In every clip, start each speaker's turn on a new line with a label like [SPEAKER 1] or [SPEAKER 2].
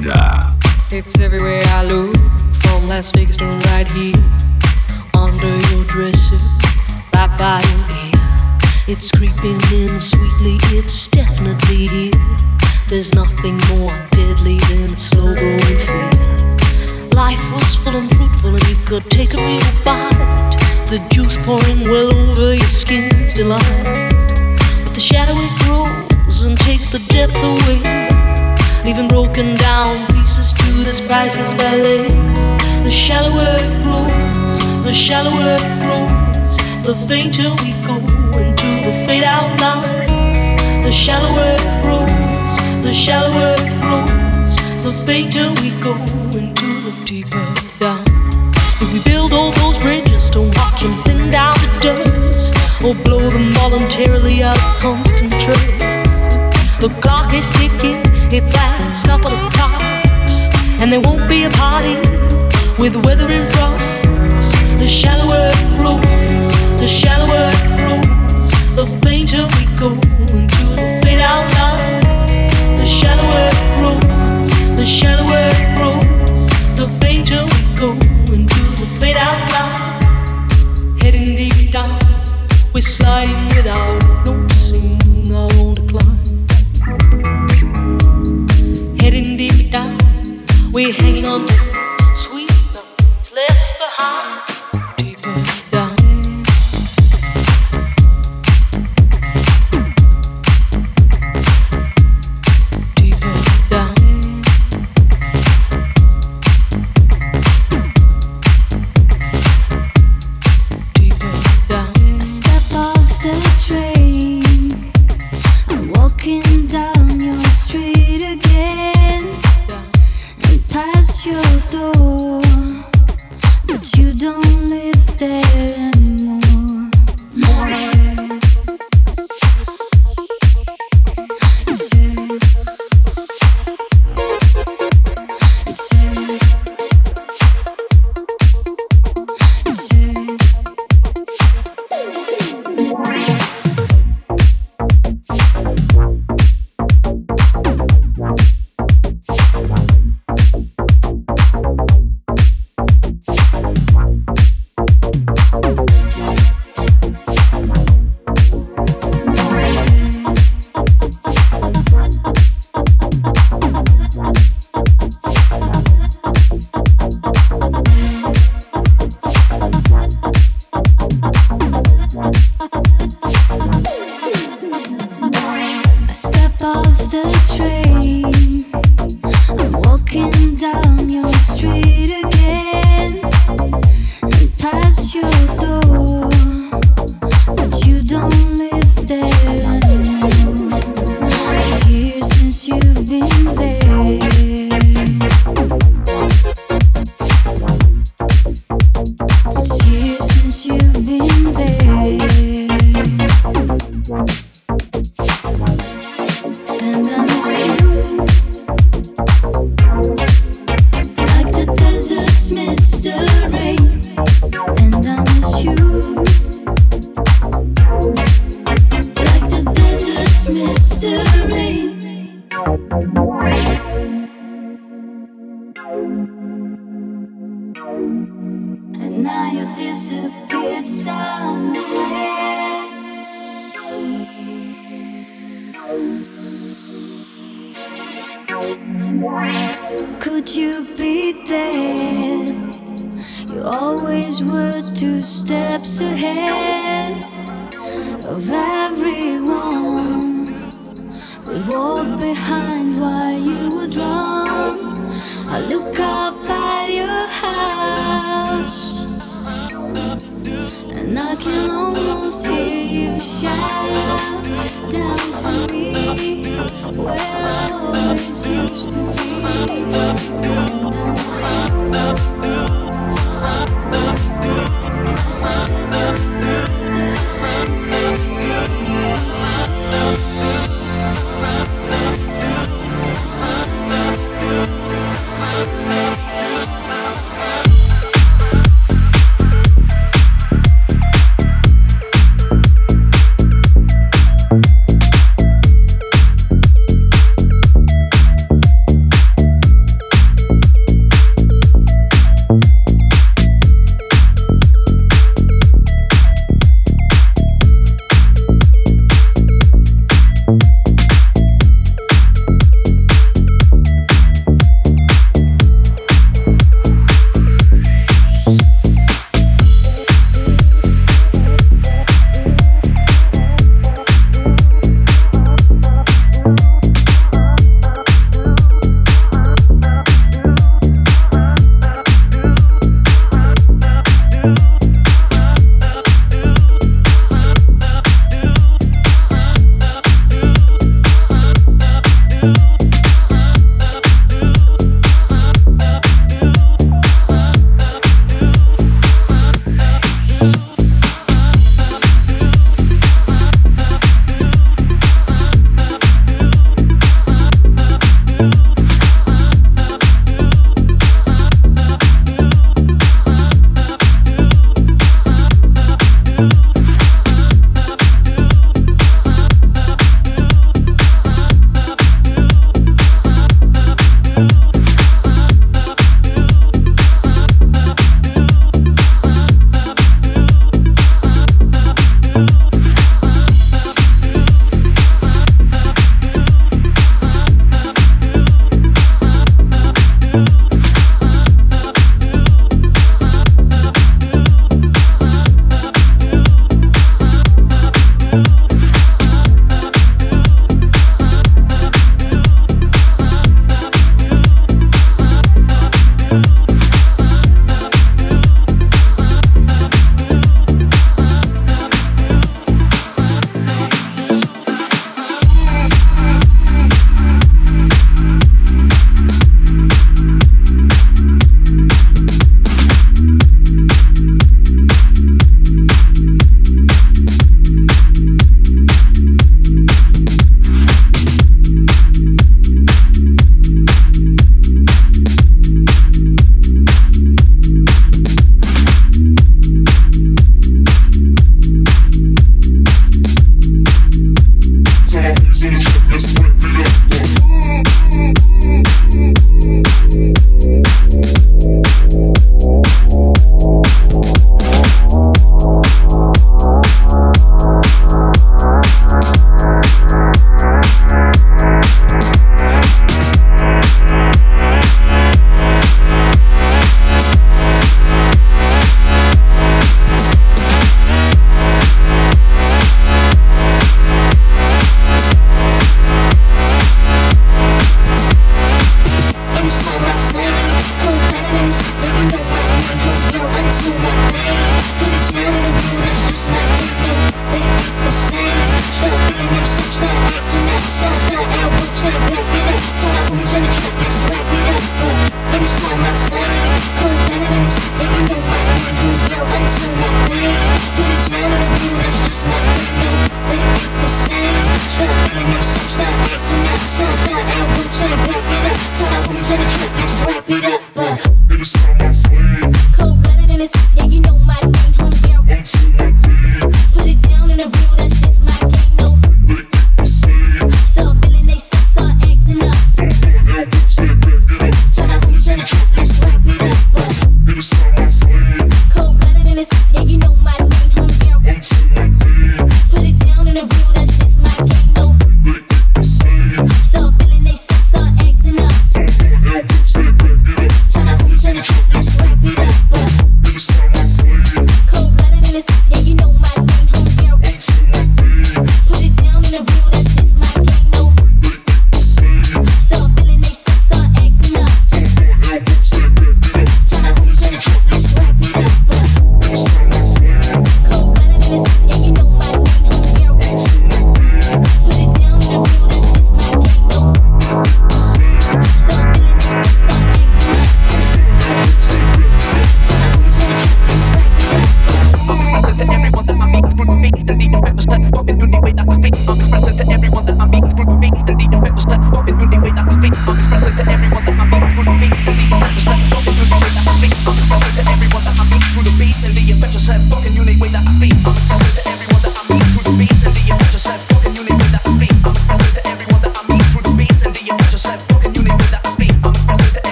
[SPEAKER 1] It's everywhere I look, from Las Vegas to right here. Under your dresser, right by your ear. It's creeping in sweetly, it's definitely here. There's nothing more deadly than a slow growing fear. Life was full and fruitful, and you could take a real bite. The juice pouring well over your skin's delight. But the shadow it grows and takes the depth away, leaving broken down pieces to this priceless ballet. The shallower it grows, the shallower it grows, the fainter we go into the fade out line. The shallower it grows, the shallower it grows, the fainter we go into the deeper down. If we build all those bridges to watch them thin down to dust, or blow them voluntarily out of constant trust, the clock is ticking, its last couple of clocks, and there won't be a party with the weather in front. The shallower it grows, the shallower it grows, the fainter we go into the fade out line. The shallower it grows, the shallower it grows, the fainter we go into the fade out line. Heading deep down, we're sliding without noticing our own decline. Hanging on to sweet nothings left behind.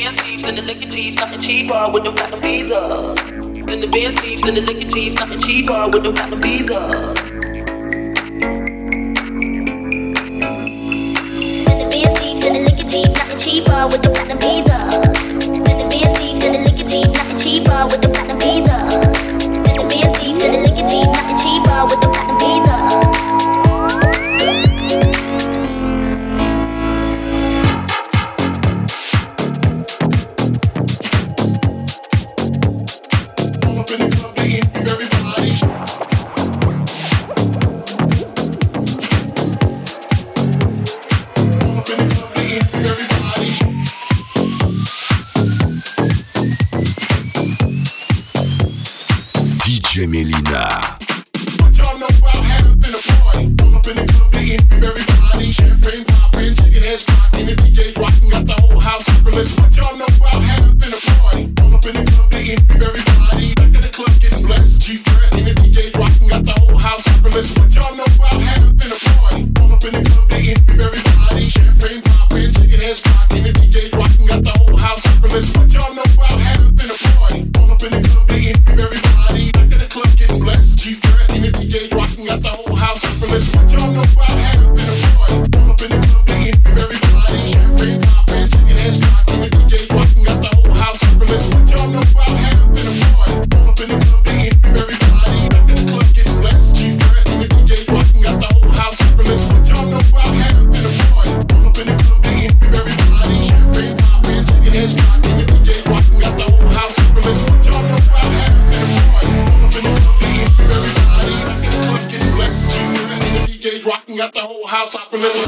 [SPEAKER 2] Benz Jeeps and the liquor Jeeps, nothing cheaper with no platinum visa. In the Benz Jeeps and the liquor Jeeps, nothing cheaper with no platinum visa. Cheaper with the platinum
[SPEAKER 3] visa.
[SPEAKER 4] Then the
[SPEAKER 5] beer sleeves and the liquor teeth, nothing cheaper with the DJs rocking at the whole house. I can listen.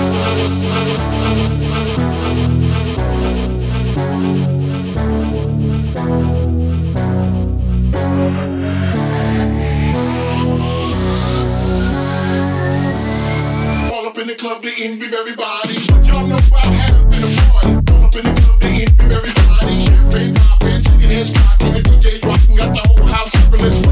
[SPEAKER 5] in the
[SPEAKER 3] club to envy everybody. Y'all know about having a party. All up in the club to envy everybody. Champagne popping, chicken heads rocking, the DJ's rocking, got the whole house up and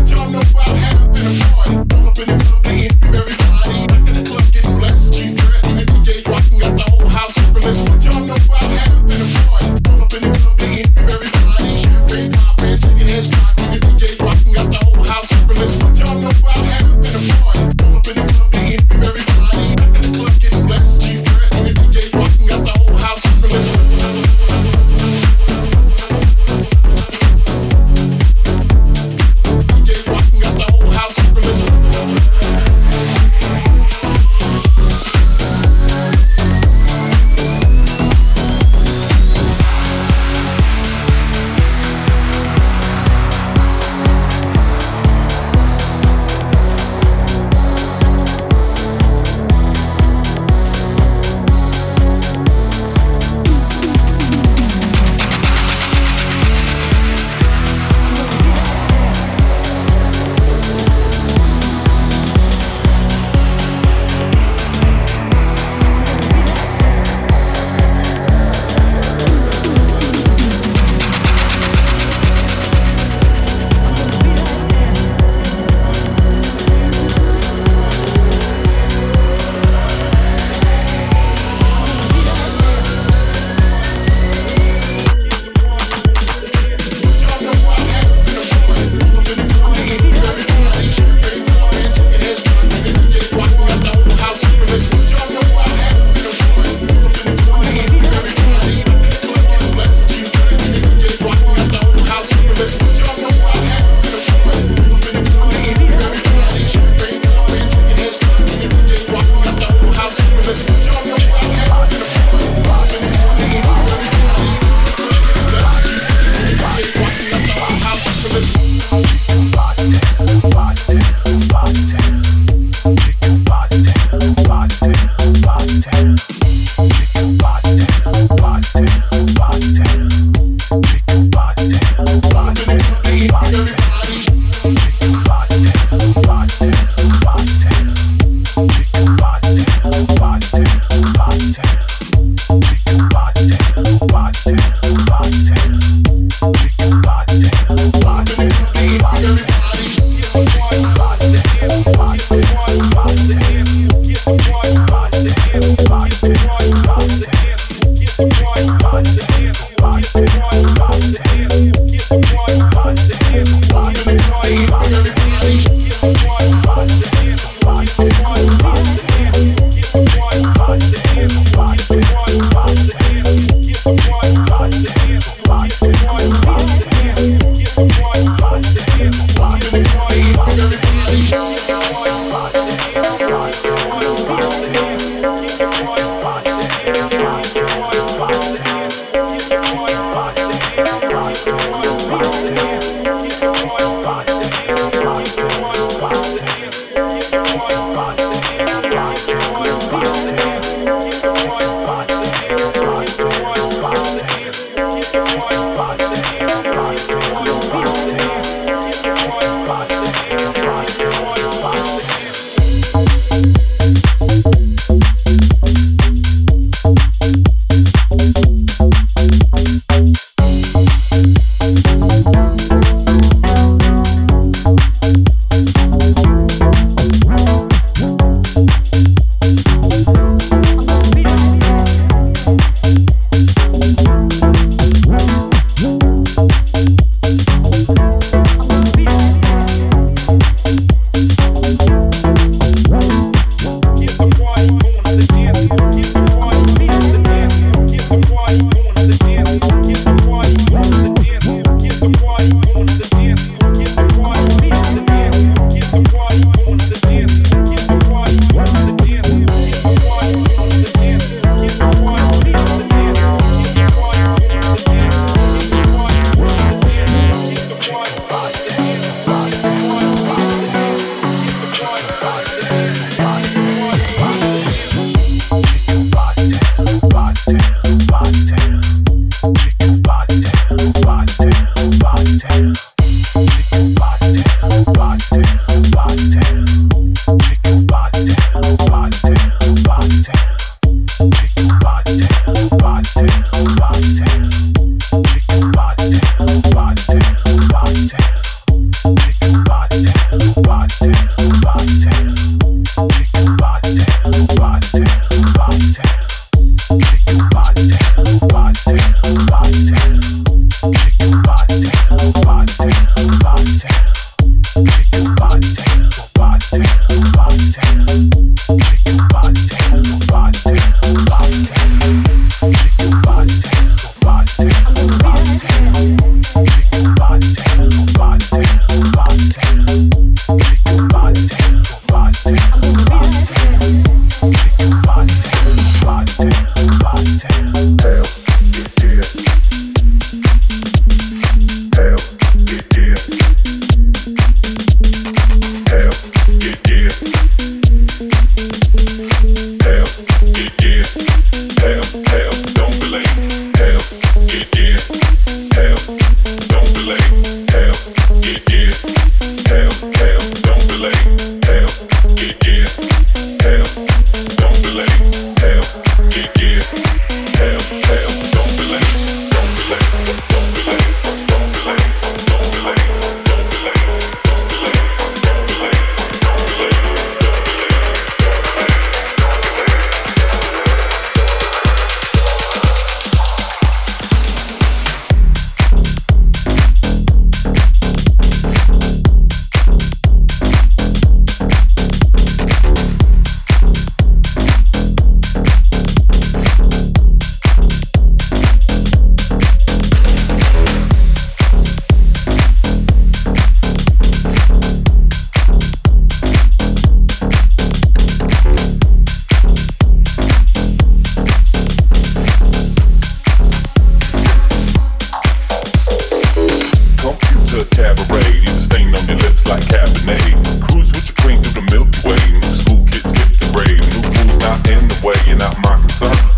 [SPEAKER 3] right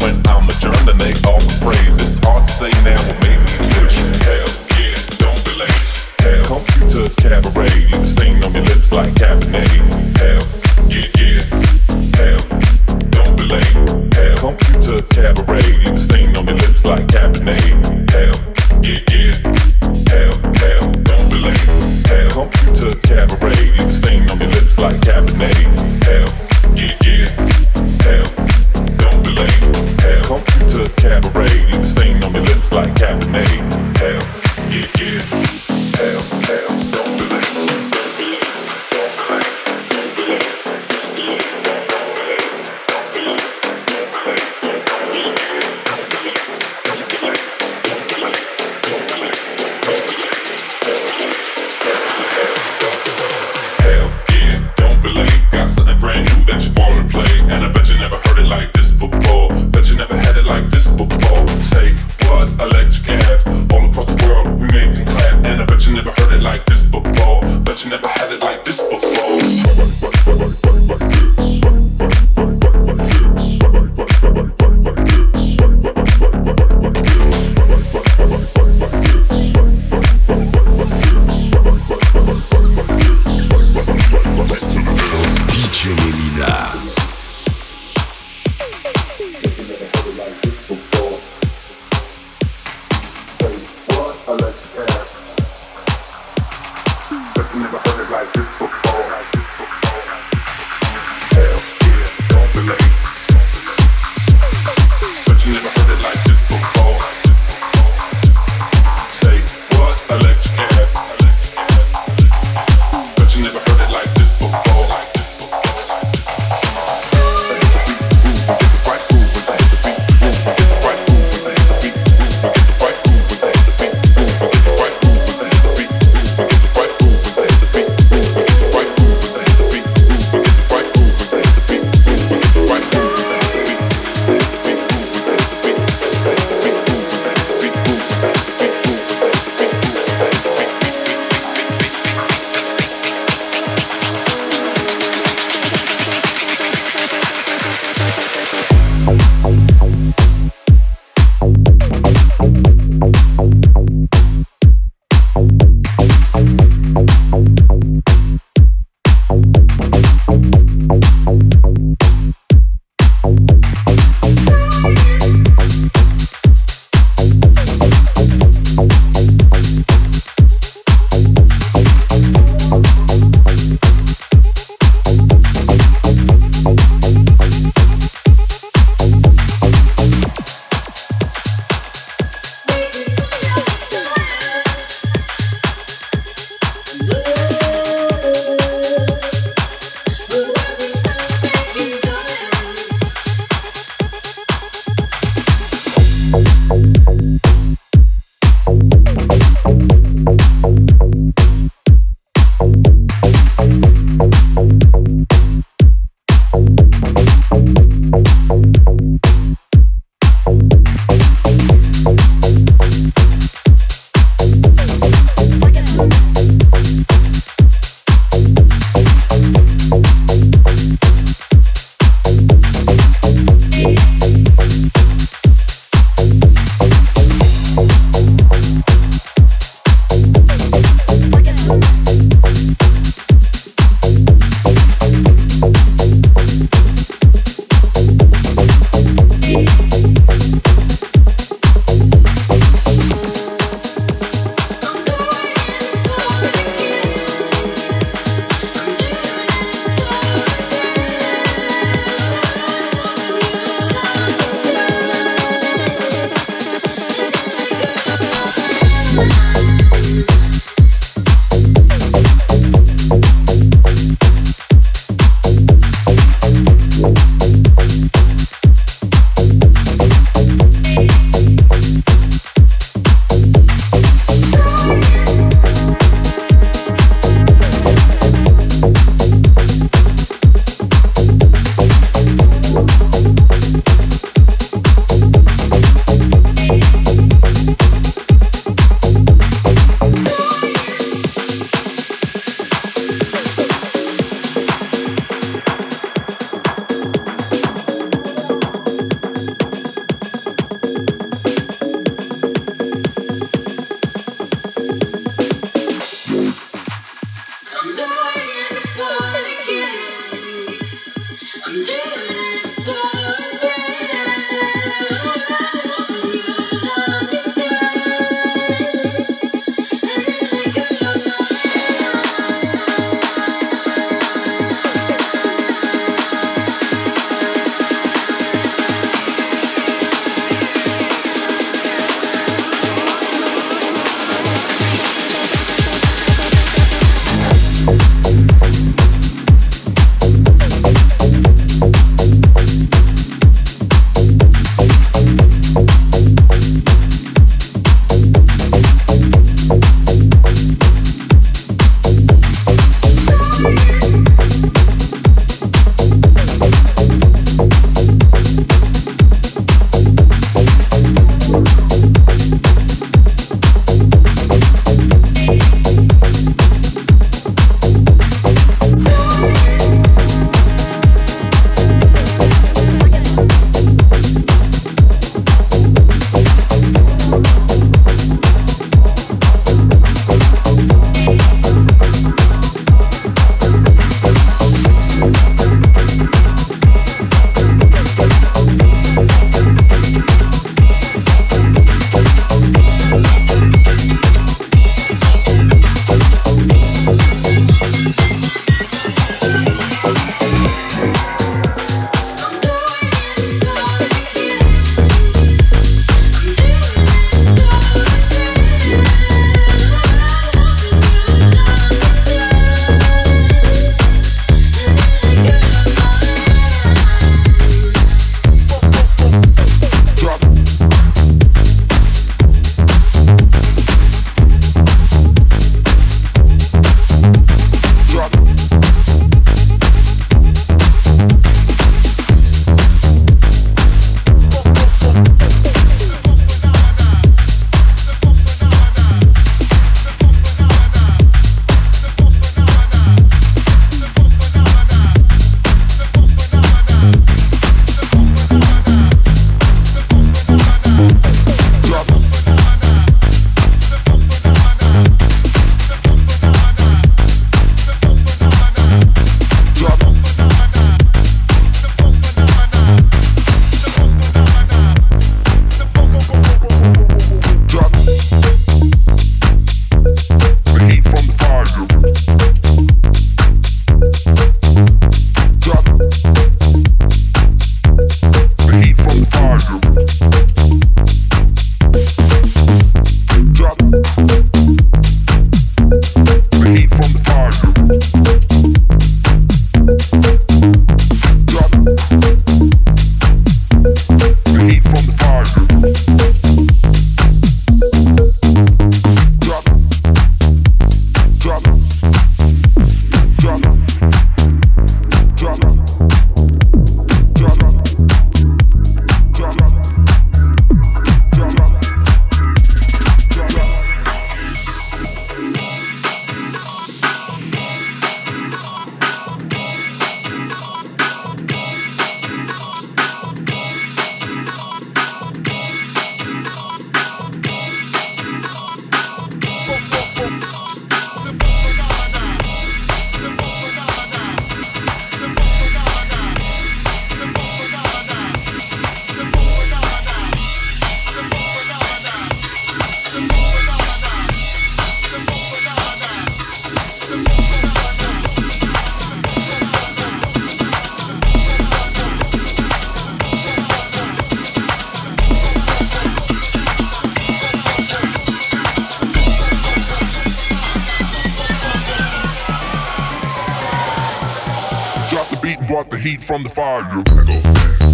[SPEAKER 3] Drop the beat, brought the heat from the fire.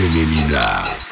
[SPEAKER 3] gemelina.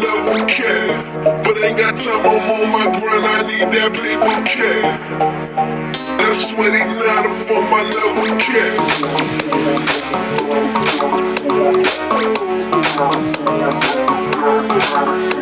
[SPEAKER 3] Love care. But ain't got time, I'm on my grind, I need that paper care. That sweaty not up on my level care.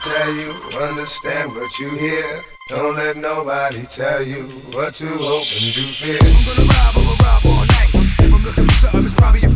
[SPEAKER 3] Tell you, understand what you hear. Don't let nobody tell you what to hope and to fear.
[SPEAKER 6] I'm gonna ride, I'm gonna ride all night. If I'm looking for something, it's probably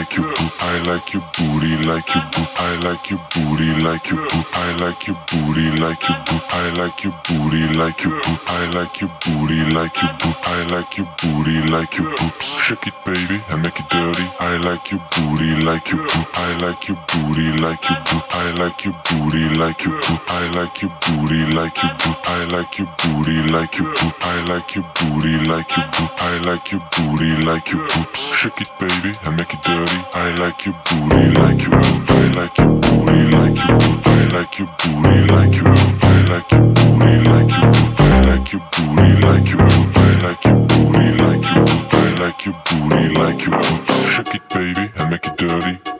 [SPEAKER 6] like your booty, I like your booty, like your booty like your booty, like your boop. I like your booty, like your boop. I like your booty, like your boop. I like your booty, like your boop. I like your booty, like your boops. Shake it, baby, and make it dirty. I like your booty, like your boop. I like your booty, like your boop. I like your booty, like your boop. I like your booty, like your boop. I like your booty, like your boop. I like your booty, like your boop. I like your booty, like your boops. Shake it, baby, and make it dirty. I like your booty, like your boop. I like your like your booty like you would. Shake it, baby, and make it dirty.